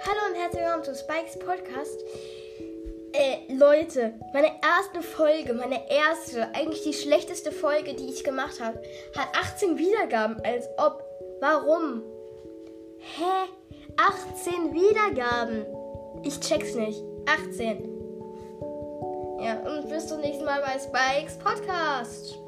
Hallo und herzlich willkommen zu Spikes Podcast. Äh, Leute, meine erste Folge, meine erste, eigentlich die schlechteste Folge, die ich gemacht habe, hat 18 Wiedergaben, als ob. Warum? Hä? 18 Wiedergaben? Ich check's nicht. 18. Ja, und bis zum nächsten Mal bei Spikes Podcast.